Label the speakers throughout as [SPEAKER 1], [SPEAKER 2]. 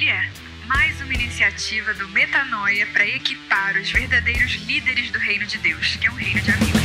[SPEAKER 1] Ele é mais uma iniciativa do Metanoia para equipar os verdadeiros líderes do reino de Deus, que é um reino de amigos.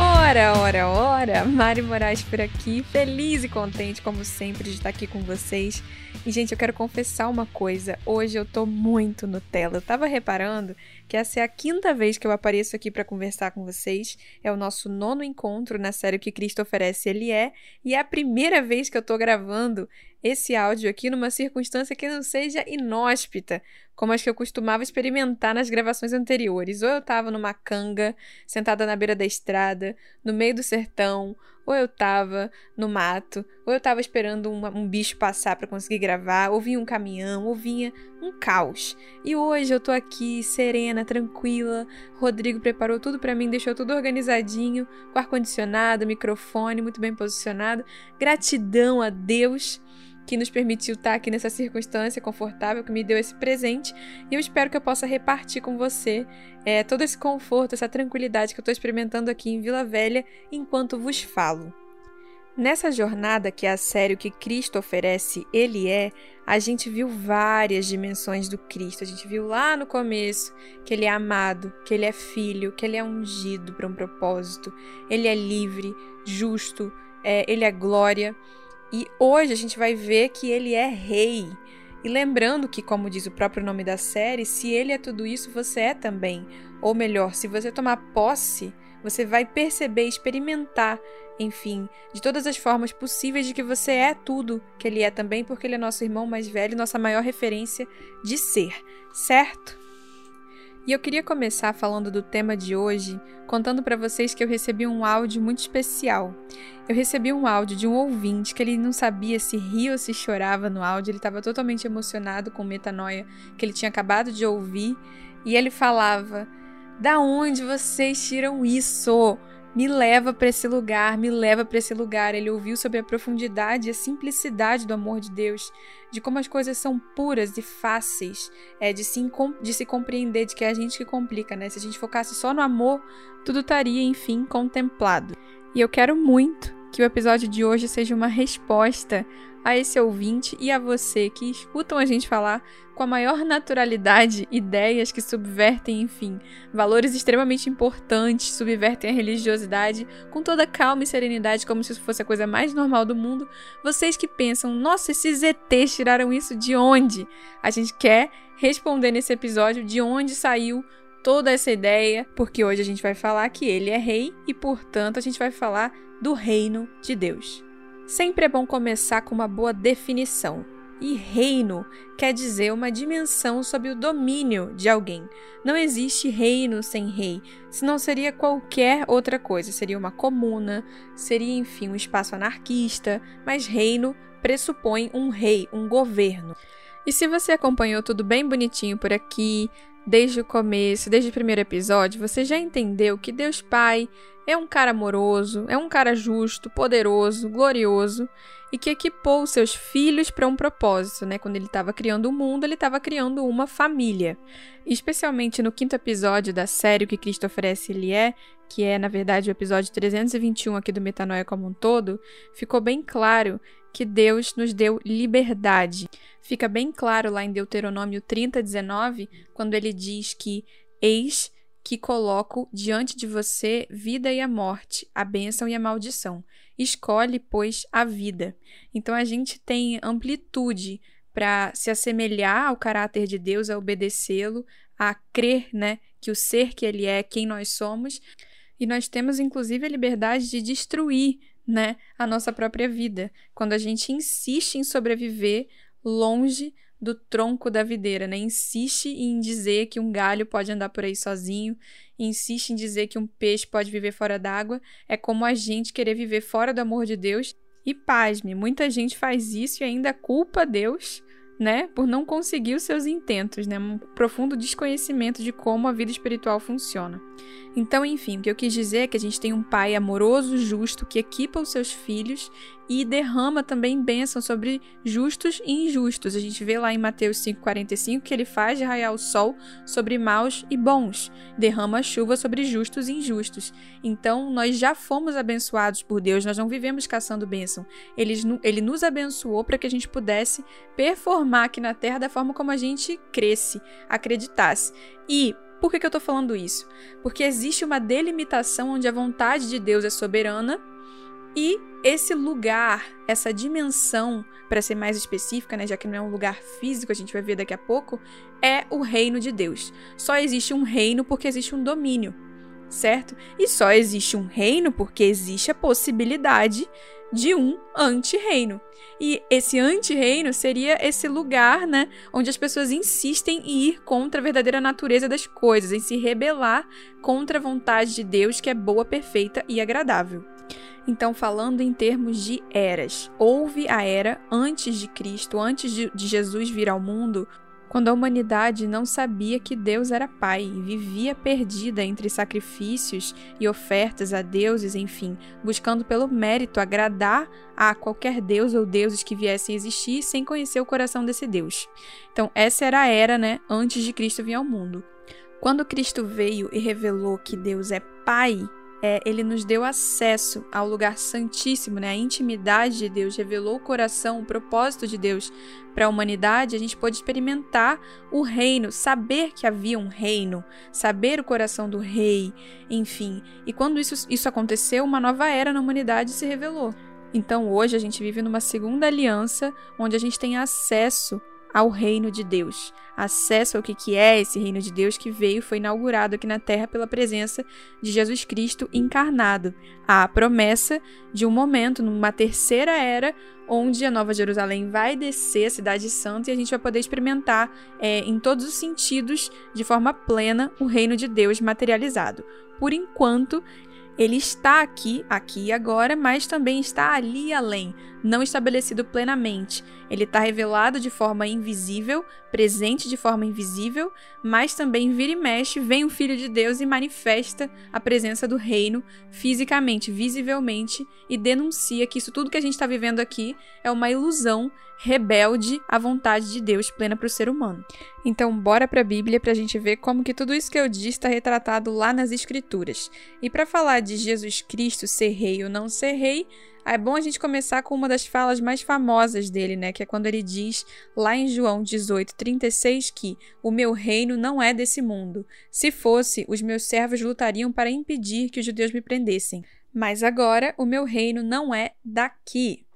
[SPEAKER 2] Ora, ora, ora! Mari Moraes por aqui, feliz e contente, como sempre, de estar aqui com vocês. E, gente, eu quero confessar uma coisa. Hoje eu tô muito Nutella. Eu tava reparando que essa é a quinta vez que eu apareço aqui para conversar com vocês. É o nosso nono encontro na série que Cristo oferece, ele é, e é a primeira vez que eu tô gravando esse áudio aqui numa circunstância que não seja inóspita, como as que eu costumava experimentar nas gravações anteriores. Ou eu estava numa canga, sentada na beira da estrada, no meio do sertão, ou eu estava no mato, ou eu estava esperando um, um, bicho passar para conseguir gravar, ou vinha um caminhão, ou vinha um caos. E hoje eu tô aqui serena, tranquila. Rodrigo preparou tudo para mim, deixou tudo organizadinho, com ar condicionado, microfone muito bem posicionado. Gratidão a Deus que nos permitiu estar aqui nessa circunstância confortável, que me deu esse presente, e eu espero que eu possa repartir com você é, todo esse conforto, essa tranquilidade que eu estou experimentando aqui em Vila Velha enquanto vos falo. Nessa jornada que é a sério que Cristo oferece, Ele é, a gente viu várias dimensões do Cristo. A gente viu lá no começo que Ele é amado, que Ele é filho, que Ele é ungido para um propósito, Ele é livre, justo, é, Ele é glória. E hoje a gente vai ver que ele é rei. E lembrando que, como diz o próprio nome da série, se ele é tudo isso, você é também. Ou melhor, se você tomar posse, você vai perceber, experimentar, enfim, de todas as formas possíveis de que você é tudo que ele é também, porque ele é nosso irmão mais velho, nossa maior referência de ser, certo? E eu queria começar falando do tema de hoje, contando para vocês que eu recebi um áudio muito especial. Eu recebi um áudio de um ouvinte que ele não sabia se ria ou se chorava no áudio, ele estava totalmente emocionado com metanoia que ele tinha acabado de ouvir, e ele falava: "Da onde vocês tiram isso? Me leva para esse lugar, me leva para esse lugar. Ele ouviu sobre a profundidade e a simplicidade do amor de Deus, de como as coisas são puras e fáceis, é de se, de se compreender, de que é a gente que complica, né? Se a gente focasse só no amor, tudo estaria, enfim, contemplado. E eu quero muito que o episódio de hoje seja uma resposta a esse ouvinte e a você que escutam a gente falar com a maior naturalidade ideias que subvertem, enfim, valores extremamente importantes, subvertem a religiosidade com toda calma e serenidade, como se isso fosse a coisa mais normal do mundo. Vocês que pensam, nossa, esses ETs tiraram isso de onde? A gente quer responder nesse episódio de onde saiu toda essa ideia, porque hoje a gente vai falar que ele é rei e, portanto, a gente vai falar do reino de Deus. Sempre é bom começar com uma boa definição. E reino quer dizer uma dimensão sob o domínio de alguém. Não existe reino sem rei, senão seria qualquer outra coisa. Seria uma comuna, seria, enfim, um espaço anarquista, mas reino pressupõe um rei, um governo. E se você acompanhou tudo bem bonitinho por aqui, desde o começo, desde o primeiro episódio, você já entendeu que Deus Pai é um cara amoroso, é um cara justo, poderoso, glorioso e que equipou seus filhos para um propósito, né? Quando ele estava criando o mundo, ele estava criando uma família. especialmente no quinto episódio da série O que Cristo oferece ele é, que é na verdade o episódio 321 aqui do Metanoia como um todo, ficou bem claro que Deus nos deu liberdade. Fica bem claro lá em Deuteronômio 30, 19, quando ele diz que eis que coloco diante de você vida e a morte, a bênção e a maldição. Escolhe, pois, a vida. Então a gente tem amplitude para se assemelhar ao caráter de Deus, a obedecê-lo, a crer, né, que o ser que ele é, quem nós somos, e nós temos inclusive a liberdade de destruir, né, a nossa própria vida, quando a gente insiste em sobreviver longe do tronco da videira, né? Insiste em dizer que um galho pode andar por aí sozinho, insiste em dizer que um peixe pode viver fora d'água, é como a gente querer viver fora do amor de Deus. E pasme, muita gente faz isso e ainda culpa Deus, né, por não conseguir os seus intentos, né? Um profundo desconhecimento de como a vida espiritual funciona. Então, enfim, o que eu quis dizer é que a gente tem um pai amoroso, justo, que equipa os seus filhos e derrama também bênção sobre justos e injustos. A gente vê lá em Mateus 5,45 que ele faz raiar o sol sobre maus e bons, derrama chuva sobre justos e injustos. Então, nós já fomos abençoados por Deus, nós não vivemos caçando bênção. Ele, ele nos abençoou para que a gente pudesse performar aqui na terra da forma como a gente cresce, acreditasse. E por que, que eu estou falando isso? Porque existe uma delimitação onde a vontade de Deus é soberana e esse lugar, essa dimensão, para ser mais específica, né, já que não é um lugar físico, a gente vai ver daqui a pouco, é o reino de Deus. Só existe um reino porque existe um domínio, certo? E só existe um reino porque existe a possibilidade de um anti-reino. E esse anti-reino seria esse lugar, né, onde as pessoas insistem em ir contra a verdadeira natureza das coisas, em se rebelar contra a vontade de Deus que é boa, perfeita e agradável. Então, falando em termos de eras, houve a era antes de Cristo, antes de, de Jesus vir ao mundo, quando a humanidade não sabia que Deus era Pai e vivia perdida entre sacrifícios e ofertas a deuses, enfim, buscando pelo mérito agradar a qualquer deus ou deuses que viessem existir sem conhecer o coração desse Deus. Então, essa era a era, né, antes de Cristo vir ao mundo. Quando Cristo veio e revelou que Deus é Pai, é, ele nos deu acesso ao lugar santíssimo, né? A intimidade de Deus revelou o coração, o propósito de Deus para a humanidade. A gente pôde experimentar o reino, saber que havia um reino, saber o coração do rei, enfim. E quando isso, isso aconteceu, uma nova era na humanidade se revelou. Então hoje a gente vive numa segunda aliança onde a gente tem acesso ao reino de Deus, acesso ao que, é esse reino de Deus que veio foi inaugurado aqui na Terra pela presença de Jesus Cristo encarnado. A promessa de um momento, numa terceira era, onde a Nova Jerusalém vai descer a Cidade Santa e a gente vai poder experimentar é, em todos os sentidos, de forma plena, o reino de Deus materializado. Por enquanto, ele está aqui, aqui e agora, mas também está ali além, não estabelecido plenamente. Ele está revelado de forma invisível, presente de forma invisível, mas também vira e mexe, vem o Filho de Deus e manifesta a presença do reino fisicamente, visivelmente, e denuncia que isso tudo que a gente está vivendo aqui é uma ilusão rebelde à vontade de Deus plena para o ser humano. Então, bora para a Bíblia para a gente ver como que tudo isso que eu disse está retratado lá nas Escrituras. E para falar de Jesus Cristo ser rei ou não ser rei, é bom a gente começar com uma das falas mais famosas dele, né? Que é quando ele diz lá em João 18, 36 que o meu reino não é desse mundo. Se fosse, os meus servos lutariam para impedir que os judeus me prendessem. Mas agora o meu reino não é daqui.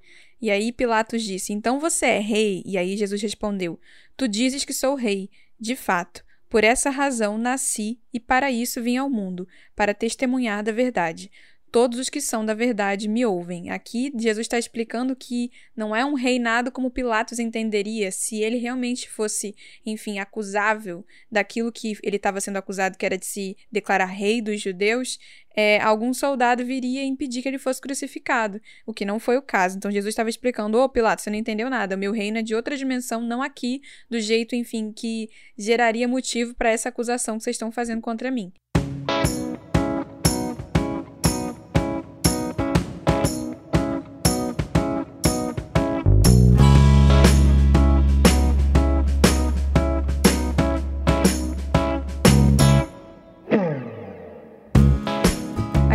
[SPEAKER 2] E aí Pilatos disse: Então você é rei? E aí Jesus respondeu: Tu dizes que sou rei. De fato, por essa razão nasci e para isso vim ao mundo, para testemunhar da verdade todos os que são da verdade me ouvem. Aqui, Jesus está explicando que não é um reinado como Pilatos entenderia se ele realmente fosse, enfim, acusável daquilo que ele estava sendo acusado, que era de se declarar rei dos judeus. É, algum soldado viria impedir que ele fosse crucificado, o que não foi o caso. Então Jesus estava explicando: Ô oh, Pilatos, você não entendeu nada, o meu reino é de outra dimensão, não aqui, do jeito, enfim, que geraria motivo para essa acusação que vocês estão fazendo contra mim.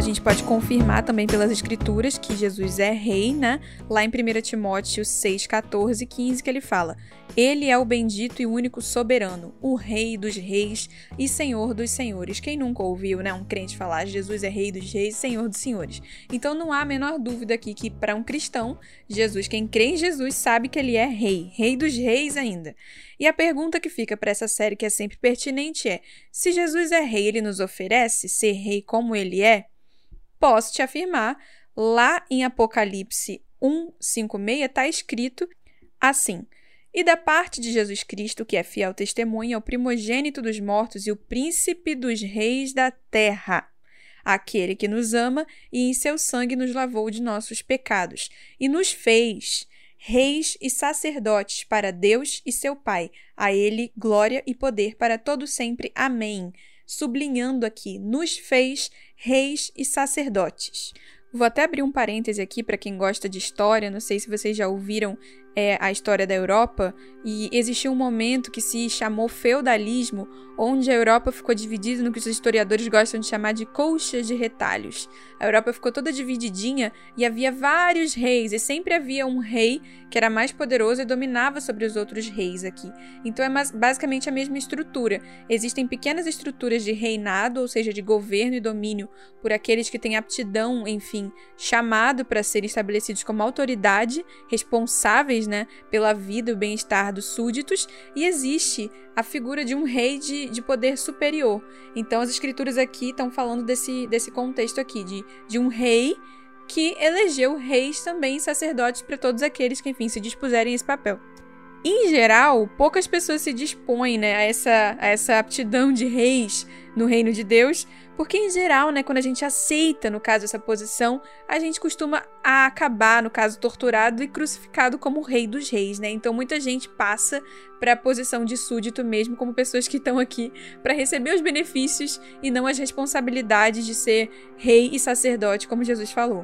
[SPEAKER 2] Gente pode confirmar também pelas escrituras que Jesus é rei, né? Lá em 1 Timóteo 6, 14 e 15, que ele fala: Ele é o bendito e único soberano, o rei dos reis e senhor dos senhores. Quem nunca ouviu, né, um crente falar Jesus é rei dos reis e senhor dos senhores? Então não há a menor dúvida aqui que para um cristão, Jesus, quem crê em Jesus, sabe que ele é rei, rei dos reis ainda. E a pergunta que fica para essa série que é sempre pertinente é: se Jesus é rei, ele nos oferece ser rei como ele é? Posso te afirmar, lá em Apocalipse 1:56 está escrito assim: E da parte de Jesus Cristo, que é fiel testemunha, o primogênito dos mortos e o príncipe dos reis da terra, aquele que nos ama e em seu sangue nos lavou de nossos pecados e nos fez reis e sacerdotes para Deus e seu Pai. A ele glória e poder para todo sempre. Amém sublinhando aqui, nos fez reis e sacerdotes. Vou até abrir um parêntese aqui para quem gosta de história, não sei se vocês já ouviram é, a história da Europa, e existiu um momento que se chamou feudalismo, onde a Europa ficou dividida no que os historiadores gostam de chamar de colchas de retalhos. A Europa ficou toda divididinha e havia vários reis, e sempre havia um rei que era mais poderoso e dominava sobre os outros reis aqui. Então é basicamente a mesma estrutura. Existem pequenas estruturas de reinado, ou seja, de governo e domínio por aqueles que têm aptidão, enfim, chamado para serem estabelecidos como autoridade, responsáveis né, pela vida e o bem-estar dos súditos, e existe a figura de um rei de, de poder superior. Então as escrituras aqui estão falando desse, desse contexto aqui, de, de um rei que elegeu reis também sacerdotes para todos aqueles que, enfim, se dispuserem esse papel. Em geral, poucas pessoas se dispõem né, a, essa, a essa aptidão de reis no reino de Deus, porque em geral, né, quando a gente aceita, no caso, essa posição, a gente costuma acabar, no caso, torturado e crucificado como rei dos reis, né? Então muita gente passa para a posição de súdito mesmo, como pessoas que estão aqui para receber os benefícios e não as responsabilidades de ser rei e sacerdote, como Jesus falou.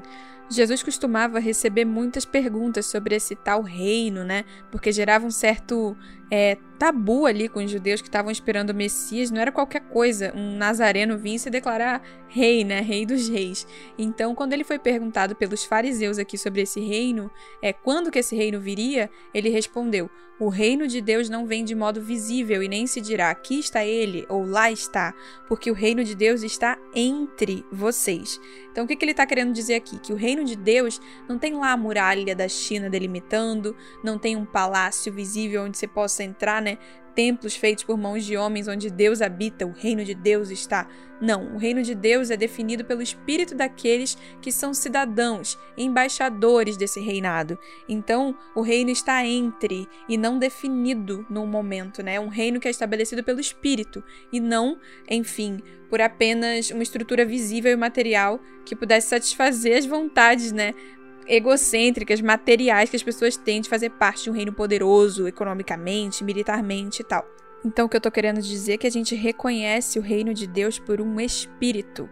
[SPEAKER 2] Jesus costumava receber muitas perguntas sobre esse tal reino, né? Porque gerava um certo é, tabu ali com os judeus que estavam esperando o Messias. Não era qualquer coisa um nazareno vir se declarar rei, né? Rei dos reis. Então, quando ele foi perguntado pelos fariseus aqui sobre esse reino, é quando que esse reino viria, ele respondeu: o reino de Deus não vem de modo visível e nem se dirá aqui está ele ou lá está, porque o reino de Deus está entre vocês. Então, o que, que ele está querendo dizer aqui? Que o reino de Deus não tem lá a muralha da China delimitando, não tem um palácio visível onde você possa entrar, né? templos feitos por mãos de homens onde Deus habita, o reino de Deus está. Não, o reino de Deus é definido pelo espírito daqueles que são cidadãos, embaixadores desse reinado. Então, o reino está entre e não definido num momento, né? Um reino que é estabelecido pelo espírito e não, enfim, por apenas uma estrutura visível e material que pudesse satisfazer as vontades, né, egocêntricas, materiais que as pessoas têm de fazer parte de um reino poderoso, economicamente, militarmente e tal. Então, o que eu tô querendo dizer é que a gente reconhece o reino de Deus por um espírito.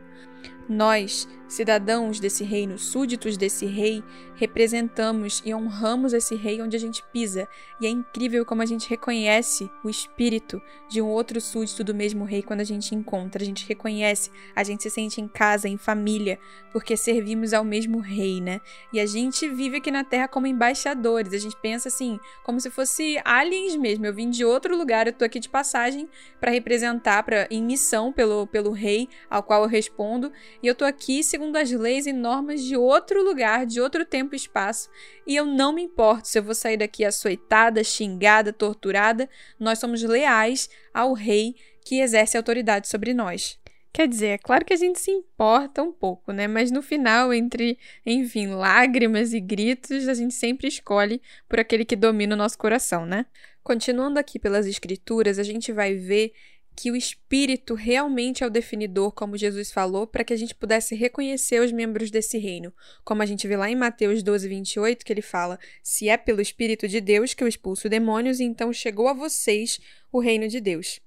[SPEAKER 2] Nós, cidadãos desse reino, súditos desse rei, representamos e honramos esse rei onde a gente pisa. E é incrível como a gente reconhece o espírito de um outro súdito do mesmo rei quando a gente encontra. A gente reconhece, a gente se sente em casa, em família, porque servimos ao mesmo rei, né? E a gente vive aqui na terra como embaixadores. A gente pensa assim, como se fosse aliens mesmo. Eu vim de outro lugar, eu tô aqui de passagem para representar, para em missão pelo, pelo rei ao qual eu respondo. E eu tô aqui segundo as leis e normas de outro lugar, de outro tempo e espaço. E eu não me importo se eu vou sair daqui açoitada, xingada, torturada. Nós somos leais ao rei que exerce autoridade sobre nós. Quer dizer, é claro que a gente se importa um pouco, né? Mas no final, entre, enfim, lágrimas e gritos, a gente sempre escolhe por aquele que domina o nosso coração, né? Continuando aqui pelas escrituras, a gente vai ver que o espírito realmente é o definidor, como Jesus falou, para que a gente pudesse reconhecer os membros desse reino. Como a gente vê lá em Mateus 12, 28, que ele fala: Se é pelo espírito de Deus que eu expulso demônios, então chegou a vocês o reino de Deus.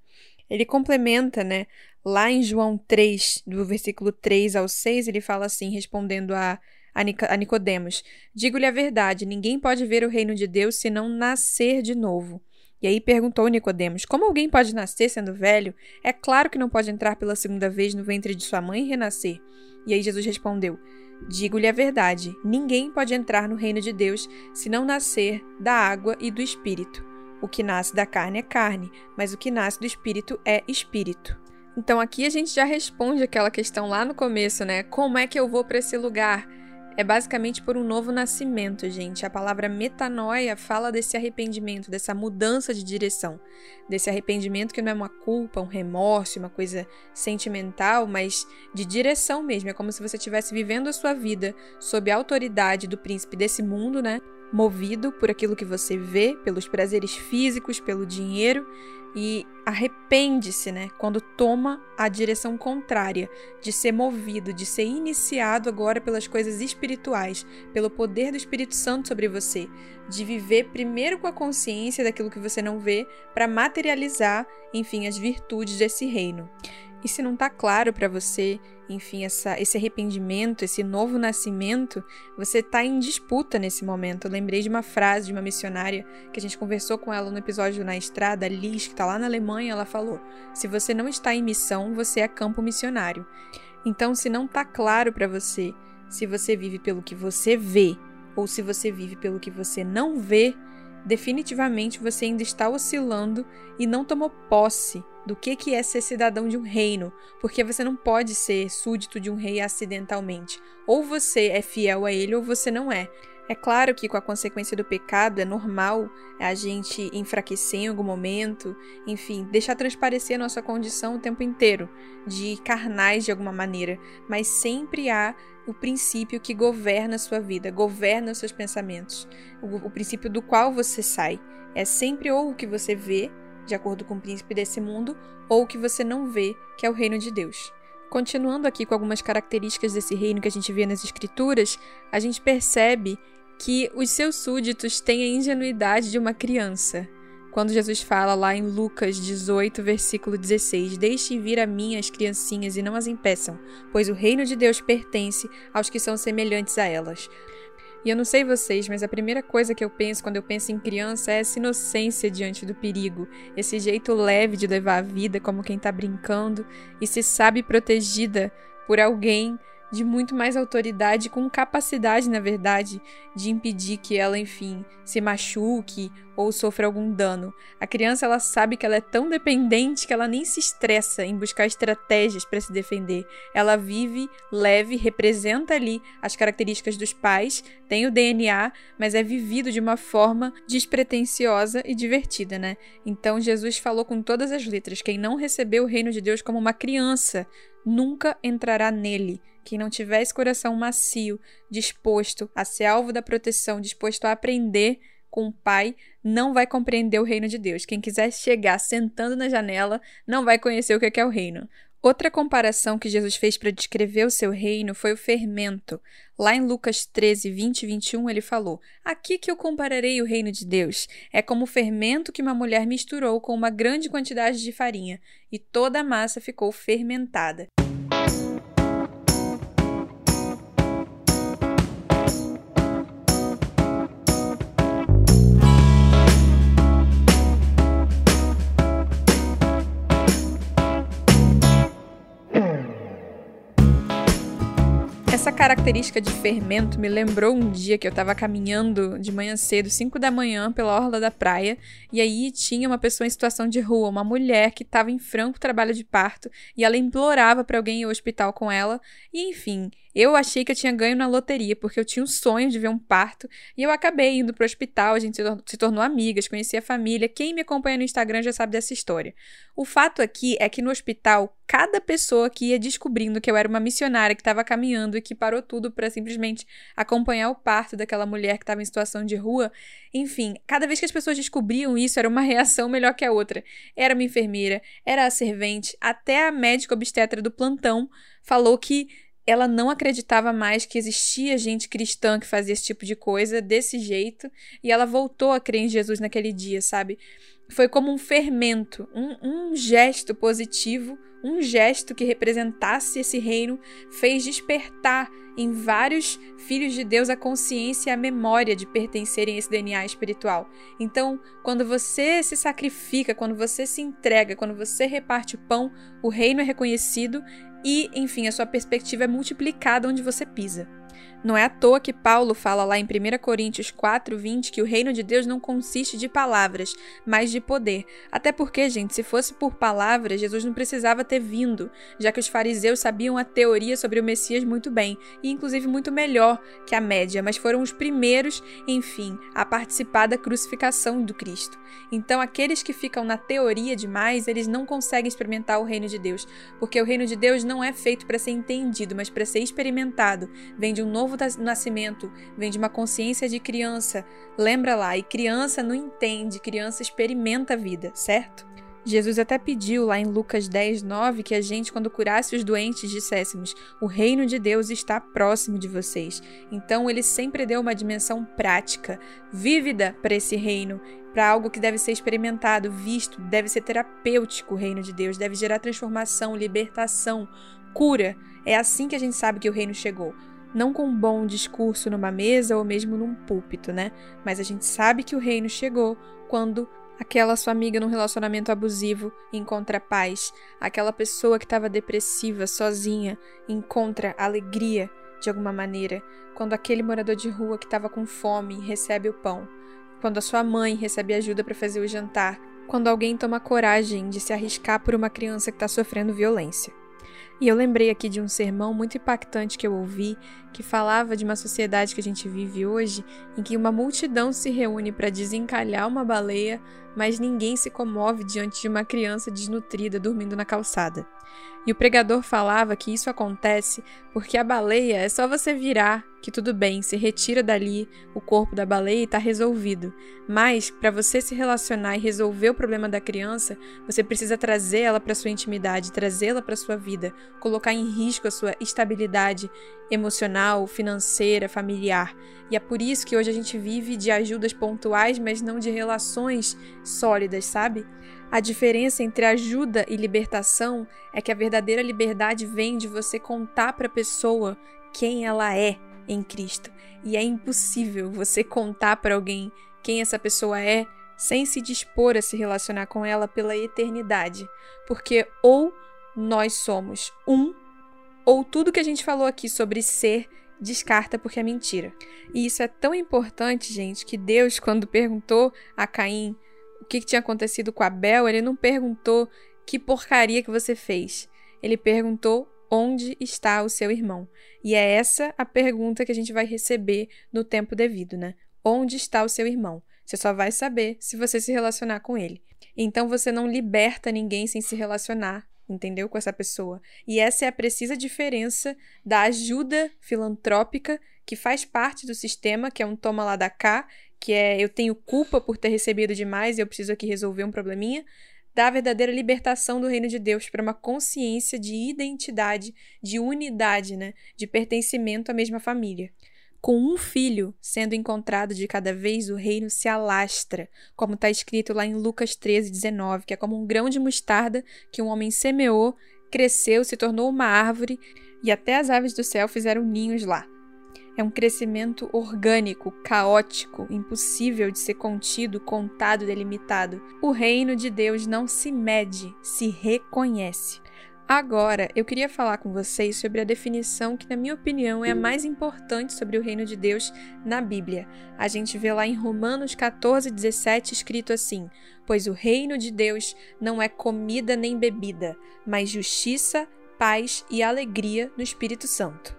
[SPEAKER 2] Ele complementa, né? Lá em João 3, do versículo 3 ao 6, ele fala assim, respondendo a a Nicodemos: Digo-lhe a verdade, ninguém pode ver o reino de Deus se não nascer de novo. E aí perguntou Nicodemos: Como alguém pode nascer sendo velho? É claro que não pode entrar pela segunda vez no ventre de sua mãe e renascer. E aí Jesus respondeu: Digo-lhe a verdade: ninguém pode entrar no reino de Deus se não nascer da água e do espírito. O que nasce da carne é carne, mas o que nasce do espírito é espírito. Então aqui a gente já responde aquela questão lá no começo, né? Como é que eu vou para esse lugar? É basicamente por um novo nascimento, gente. A palavra metanoia fala desse arrependimento, dessa mudança de direção, desse arrependimento que não é uma culpa, um remorso, uma coisa sentimental, mas de direção mesmo. É como se você estivesse vivendo a sua vida sob a autoridade do príncipe desse mundo, né? Movido por aquilo que você vê, pelos prazeres físicos, pelo dinheiro, e arrepende-se, né, quando toma a direção contrária, de ser movido, de ser iniciado agora pelas coisas espirituais, pelo poder do Espírito Santo sobre você, de viver primeiro com a consciência daquilo que você não vê, para materializar, enfim, as virtudes desse reino. E se não está claro para você, enfim, essa, esse arrependimento, esse novo nascimento, você está em disputa nesse momento. Eu lembrei de uma frase de uma missionária que a gente conversou com ela no episódio Na Estrada, Liz, que está lá na Alemanha, ela falou: se você não está em missão, você é campo missionário. Então, se não está claro para você se você vive pelo que você vê ou se você vive pelo que você não vê, definitivamente você ainda está oscilando e não tomou posse do que, que é ser cidadão de um reino, porque você não pode ser súdito de um rei acidentalmente. Ou você é fiel a ele ou você não é. É claro que com a consequência do pecado é normal a gente enfraquecer em algum momento, enfim, deixar transparecer a nossa condição o tempo inteiro, de carnais de alguma maneira, mas sempre há o princípio que governa a sua vida, governa os seus pensamentos, o, o princípio do qual você sai. É sempre ou o que você vê, de acordo com o príncipe desse mundo, ou o que você não vê, que é o reino de Deus. Continuando aqui com algumas características desse reino que a gente vê nas escrituras, a gente percebe que os seus súditos têm a ingenuidade de uma criança. Quando Jesus fala lá em Lucas 18, versículo 16: Deixe vir a mim as criancinhas e não as impeçam, pois o reino de Deus pertence aos que são semelhantes a elas. E eu não sei vocês, mas a primeira coisa que eu penso quando eu penso em criança é essa inocência diante do perigo, esse jeito leve de levar a vida como quem está brincando e se sabe protegida por alguém de muito mais autoridade, com capacidade, na verdade, de impedir que ela, enfim, se machuque ou sofra algum dano. A criança ela sabe que ela é tão dependente que ela nem se estressa em buscar estratégias para se defender. Ela vive leve, representa ali as características dos pais, tem o DNA, mas é vivido de uma forma despretensiosa e divertida, né? Então Jesus falou com todas as letras: quem não recebeu o reino de Deus como uma criança nunca entrará nele. Quem não tiver esse coração macio, disposto a ser alvo da proteção, disposto a aprender com o Pai, não vai compreender o reino de Deus. Quem quiser chegar sentando na janela, não vai conhecer o que é o reino. Outra comparação que Jesus fez para descrever o seu reino foi o fermento. Lá em Lucas 13, 20 e 21, ele falou: Aqui que eu compararei o reino de Deus. É como o fermento que uma mulher misturou com uma grande quantidade de farinha, e toda a massa ficou fermentada. Característica de fermento me lembrou um dia que eu estava caminhando de manhã cedo, 5 da manhã, pela orla da praia, e aí tinha uma pessoa em situação de rua, uma mulher que estava em franco trabalho de parto, e ela implorava para alguém ir ao hospital com ela, e enfim, eu achei que eu tinha ganho na loteria, porque eu tinha um sonho de ver um parto, e eu acabei indo pro hospital, a gente se tornou amigas, conheci a família. Quem me acompanha no Instagram já sabe dessa história. O fato aqui é que no hospital, cada pessoa que ia descobrindo que eu era uma missionária que estava caminhando e que parou tudo para simplesmente acompanhar o parto daquela mulher que estava em situação de rua, enfim, cada vez que as pessoas descobriam isso, era uma reação melhor que a outra. Era uma enfermeira, era a servente, até a médica obstetra do plantão falou que ela não acreditava mais que existia gente cristã que fazia esse tipo de coisa desse jeito, e ela voltou a crer em Jesus naquele dia, sabe? Foi como um fermento, um, um gesto positivo, um gesto que representasse esse reino, fez despertar em vários filhos de Deus a consciência e a memória de pertencerem a esse DNA espiritual. Então, quando você se sacrifica, quando você se entrega, quando você reparte o pão, o reino é reconhecido e, enfim, a sua perspectiva é multiplicada onde você pisa. Não é à toa que Paulo fala lá em 1 Coríntios 4, 20 que o reino de Deus não consiste de palavras, mas de poder. Até porque, gente, se fosse por palavras, Jesus não precisava ter vindo, já que os fariseus sabiam a teoria sobre o Messias muito bem, e inclusive muito melhor que a média, mas foram os primeiros, enfim, a participar da crucificação do Cristo. Então, aqueles que ficam na teoria demais, eles não conseguem experimentar o reino de Deus, porque o reino de Deus não é feito para ser entendido, mas para ser experimentado. Vem de um novo nascimento, vem de uma consciência de criança. Lembra lá, e criança não entende, criança experimenta a vida, certo? Jesus até pediu lá em Lucas 10, 9 que a gente, quando curasse os doentes, disséssemos: O reino de Deus está próximo de vocês. Então, ele sempre deu uma dimensão prática, vívida para esse reino, para algo que deve ser experimentado, visto, deve ser terapêutico o reino de Deus, deve gerar transformação, libertação, cura. É assim que a gente sabe que o reino chegou. Não com um bom discurso numa mesa ou mesmo num púlpito, né? Mas a gente sabe que o reino chegou quando aquela sua amiga num relacionamento abusivo encontra paz, aquela pessoa que estava depressiva, sozinha, encontra alegria de alguma maneira, quando aquele morador de rua que estava com fome recebe o pão, quando a sua mãe recebe ajuda para fazer o jantar, quando alguém toma coragem de se arriscar por uma criança que está sofrendo violência. E eu lembrei aqui de um sermão muito impactante que eu ouvi, que falava de uma sociedade que a gente vive hoje, em que uma multidão se reúne para desencalhar uma baleia, mas ninguém se comove diante de uma criança desnutrida dormindo na calçada. E o pregador falava que isso acontece porque a baleia é só você virar que tudo bem, se retira dali o corpo da baleia e está resolvido. Mas para você se relacionar e resolver o problema da criança, você precisa trazer ela para sua intimidade, trazê-la para sua vida, colocar em risco a sua estabilidade emocional, financeira, familiar. E é por isso que hoje a gente vive de ajudas pontuais, mas não de relações sólidas, sabe? A diferença entre ajuda e libertação é que a verdadeira liberdade vem de você contar para a pessoa quem ela é em Cristo. E é impossível você contar para alguém quem essa pessoa é sem se dispor a se relacionar com ela pela eternidade, porque ou nós somos um, ou tudo que a gente falou aqui sobre ser descarta porque é mentira. E isso é tão importante, gente, que Deus, quando perguntou a Caim o que, tinha acontecido com Abel, ele não perguntou que porcaria que você fez. Ele perguntou onde está o seu irmão. E é essa a pergunta que a gente vai receber no tempo devido, né? Onde está o seu irmão? Você só vai saber se você se relacionar com ele. Então você não liberta ninguém sem se relacionar, entendeu? Com essa pessoa. E essa é a precisa diferença da ajuda filantrópica que faz parte do sistema, que é um toma lá da cá, que é eu tenho culpa por ter recebido demais e eu preciso aqui resolver um probleminha, da verdadeira libertação do reino de Deus para uma consciência de identidade, de unidade, né, de pertencimento à mesma família. Com um filho sendo encontrado de cada vez, o reino se alastra, como está escrito lá em Lucas 13, 19, que é como um grão de mostarda que um homem semeou, cresceu, se tornou uma árvore, e até as aves do céu fizeram ninhos lá. É um crescimento orgânico, caótico, impossível de ser contido, contado, delimitado. O reino de Deus não se mede, se reconhece. Agora, eu queria falar com vocês sobre a definição que, na minha opinião, é a mais importante sobre o reino de Deus na Bíblia. A gente vê lá em Romanos 14, 17 escrito assim: Pois o reino de Deus não é comida nem bebida, mas justiça, paz e alegria no Espírito Santo.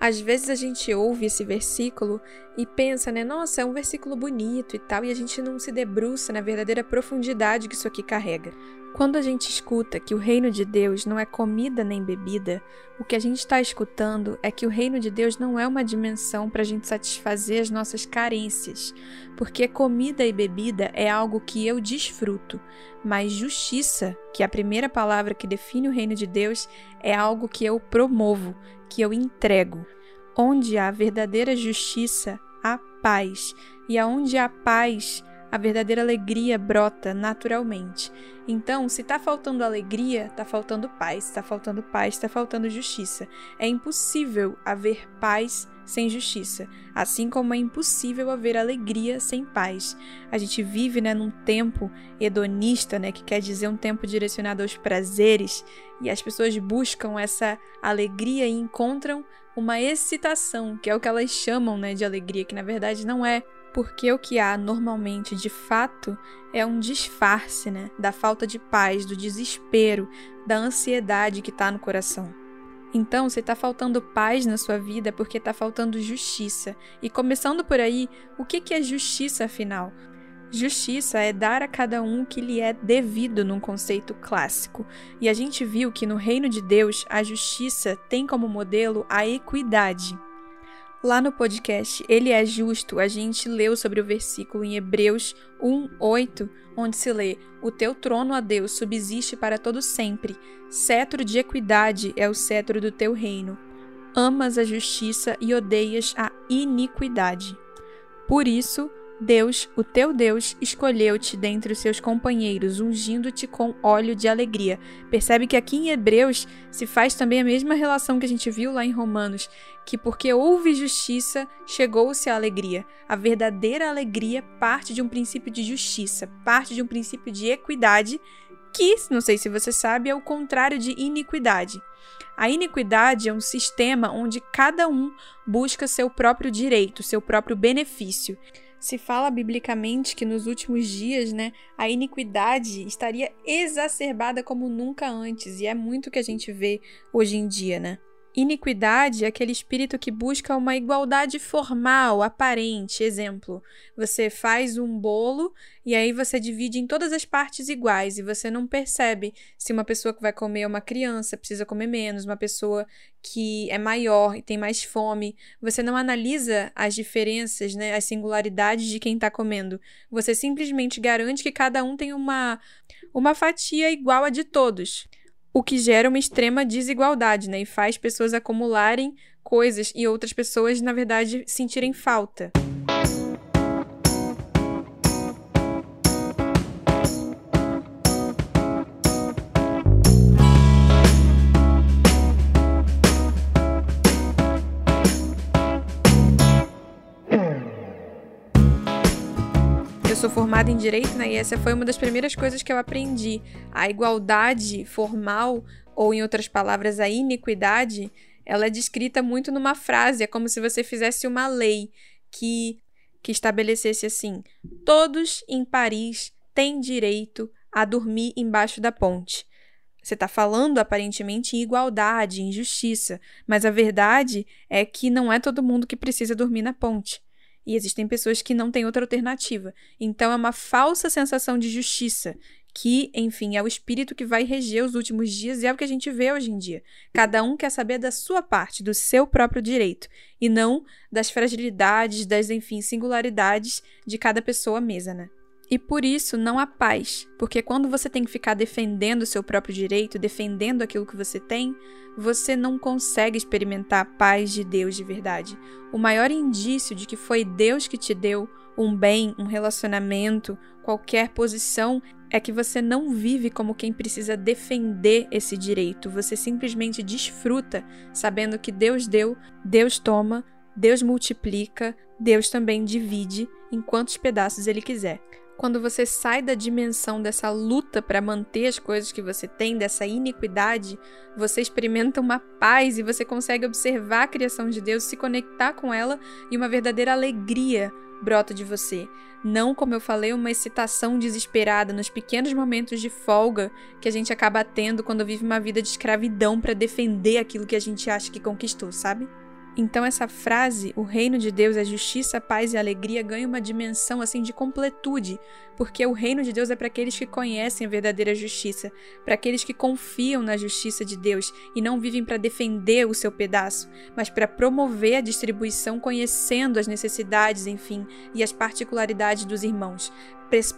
[SPEAKER 2] Às vezes a gente ouve esse versículo e pensa, né, nossa, é um versículo bonito e tal, e a gente não se debruça na verdadeira profundidade que isso aqui carrega. Quando a gente escuta que o reino de Deus não é comida nem bebida, o que a gente está escutando é que o reino de Deus não é uma dimensão para a gente satisfazer as nossas carências, porque comida e bebida é algo que eu desfruto, mas justiça, que é a primeira palavra que define o reino de Deus, é algo que eu promovo, que eu entrego. Onde há verdadeira justiça, há paz, e aonde há paz, a verdadeira alegria brota naturalmente. Então, se está faltando alegria, está faltando paz, está faltando paz, está faltando justiça. É impossível haver paz sem justiça, assim como é impossível haver alegria sem paz. A gente vive né, num tempo hedonista, né, que quer dizer um tempo direcionado aos prazeres, e as pessoas buscam essa alegria e encontram uma excitação, que é o que elas chamam né, de alegria, que na verdade não é porque o que há normalmente de fato é um disfarce né, da falta de paz, do desespero, da ansiedade que está no coração. Então, se está faltando paz na sua vida é porque está faltando justiça. E começando por aí, o que é justiça afinal? Justiça é dar a cada um o que lhe é devido num conceito clássico. E a gente viu que no reino de Deus a justiça tem como modelo a equidade. Lá no podcast Ele é Justo, a gente leu sobre o versículo em Hebreus 1, 8, onde se lê: O teu trono, a Deus, subsiste para todo sempre. Cetro de equidade é o cetro do teu reino. Amas a justiça e odeias a iniquidade. Por isso, Deus, o teu Deus, escolheu-te dentre os seus companheiros, ungindo-te com óleo de alegria. Percebe que aqui em Hebreus se faz também a mesma relação que a gente viu lá em Romanos, que porque houve justiça, chegou-se a alegria. A verdadeira alegria parte de um princípio de justiça, parte de um princípio de equidade, que, não sei se você sabe, é o contrário de iniquidade. A iniquidade é um sistema onde cada um busca seu próprio direito, seu próprio benefício se fala biblicamente que nos últimos dias, né, a iniquidade estaria exacerbada como nunca antes, e é muito o que a gente vê hoje em dia, né? Iniquidade é aquele espírito que busca uma igualdade formal, aparente. Exemplo, você faz um bolo e aí você divide em todas as partes iguais e você não percebe se uma pessoa que vai comer é uma criança, precisa comer menos, uma pessoa que é maior e tem mais fome. Você não analisa as diferenças, né, as singularidades de quem está comendo. Você simplesmente garante que cada um tem uma, uma fatia igual a de todos o que gera uma extrema desigualdade, né? E faz pessoas acumularem coisas e outras pessoas, na verdade, sentirem falta. Sou formada em direito, né? E essa foi uma das primeiras coisas que eu aprendi. A igualdade formal, ou em outras palavras, a iniquidade, ela é descrita muito numa frase. É como se você fizesse uma lei que, que estabelecesse assim: todos em Paris têm direito a dormir embaixo da ponte. Você está falando aparentemente em igualdade, em justiça, mas a verdade é que não é todo mundo que precisa dormir na ponte. E existem pessoas que não têm outra alternativa. Então é uma falsa sensação de justiça, que, enfim, é o espírito que vai reger os últimos dias e é o que a gente vê hoje em dia. Cada um quer saber da sua parte, do seu próprio direito, e não das fragilidades, das, enfim, singularidades de cada pessoa mesa, né? E por isso não há paz, porque quando você tem que ficar defendendo o seu próprio direito, defendendo aquilo que você tem, você não consegue experimentar a paz de Deus de verdade. O maior indício de que foi Deus que te deu um bem, um relacionamento, qualquer posição, é que você não vive como quem precisa defender esse direito. Você simplesmente desfruta, sabendo que Deus deu, Deus toma, Deus multiplica, Deus também divide em quantos pedaços Ele quiser. Quando você sai da dimensão dessa luta para manter as coisas que você tem, dessa iniquidade, você experimenta uma paz e você consegue observar a criação de Deus, se conectar com ela e uma verdadeira alegria brota de você. Não, como eu falei, uma excitação desesperada nos pequenos momentos de folga que a gente acaba tendo quando vive uma vida de escravidão para defender aquilo que a gente acha que conquistou, sabe? Então essa frase, o reino de Deus é justiça, paz e alegria, ganha uma dimensão assim de completude, porque o reino de Deus é para aqueles que conhecem a verdadeira justiça, para aqueles que confiam na justiça de Deus e não vivem para defender o seu pedaço, mas para promover a distribuição conhecendo as necessidades, enfim, e as particularidades dos irmãos.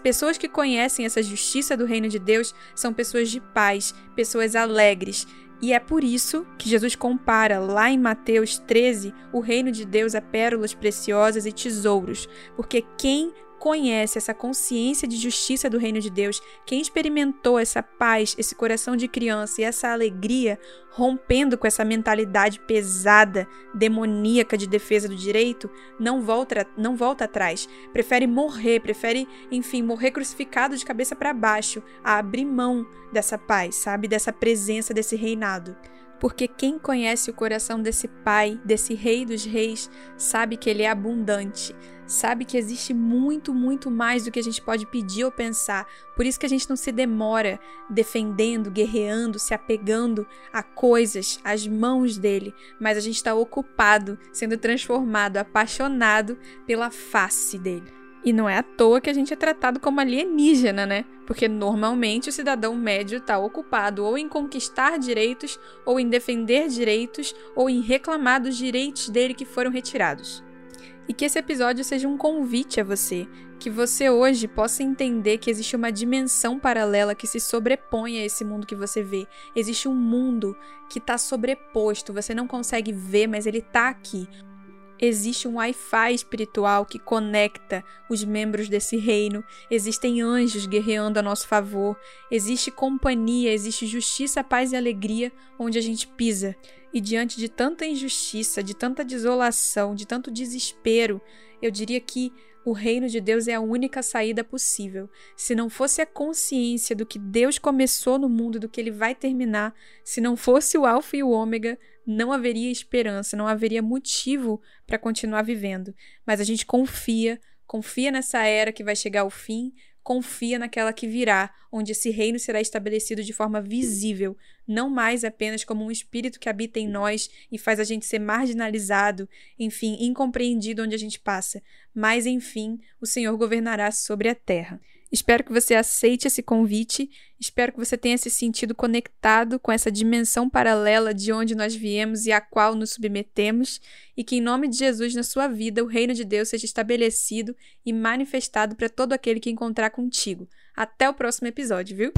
[SPEAKER 2] Pessoas que conhecem essa justiça do reino de Deus são pessoas de paz, pessoas alegres, e é por isso que Jesus compara lá em Mateus 13 o reino de Deus a pérolas preciosas e tesouros, porque quem conhece essa consciência de justiça do reino de Deus, quem experimentou essa paz, esse coração de criança e essa alegria, rompendo com essa mentalidade pesada, demoníaca de defesa do direito, não volta, não volta atrás. Prefere morrer, prefere, enfim, morrer crucificado de cabeça para baixo, a abrir mão dessa paz, sabe, dessa presença desse reinado. Porque quem conhece o coração desse Pai, desse Rei dos Reis, sabe que ele é abundante, sabe que existe muito, muito mais do que a gente pode pedir ou pensar. Por isso que a gente não se demora defendendo, guerreando, se apegando a coisas, às mãos dele, mas a gente está ocupado, sendo transformado, apaixonado pela face dele. E não é à toa que a gente é tratado como alienígena, né? Porque normalmente o cidadão médio está ocupado ou em conquistar direitos, ou em defender direitos, ou em reclamar dos direitos dele que foram retirados. E que esse episódio seja um convite a você, que você hoje possa entender que existe uma dimensão paralela que se sobrepõe a esse mundo que você vê. Existe um mundo que está sobreposto, você não consegue ver, mas ele está aqui. Existe um Wi-Fi espiritual que conecta os membros desse reino. Existem anjos guerreando a nosso favor. Existe companhia, existe justiça, paz e alegria onde a gente pisa. E diante de tanta injustiça, de tanta desolação, de tanto desespero, eu diria que o reino de Deus é a única saída possível. Se não fosse a consciência do que Deus começou no mundo, do que ele vai terminar, se não fosse o Alfa e o Ômega, não haveria esperança, não haveria motivo para continuar vivendo. Mas a gente confia, confia nessa era que vai chegar ao fim, confia naquela que virá, onde esse reino será estabelecido de forma visível, não mais apenas como um espírito que habita em nós e faz a gente ser marginalizado, enfim, incompreendido onde a gente passa, mas enfim, o Senhor governará sobre a terra. Espero que você aceite esse convite, espero que você tenha se sentido conectado com essa dimensão paralela de onde nós viemos e a qual nos submetemos, e que, em nome de Jesus, na sua vida, o reino de Deus seja estabelecido e manifestado para todo aquele que encontrar contigo. Até o próximo episódio, viu?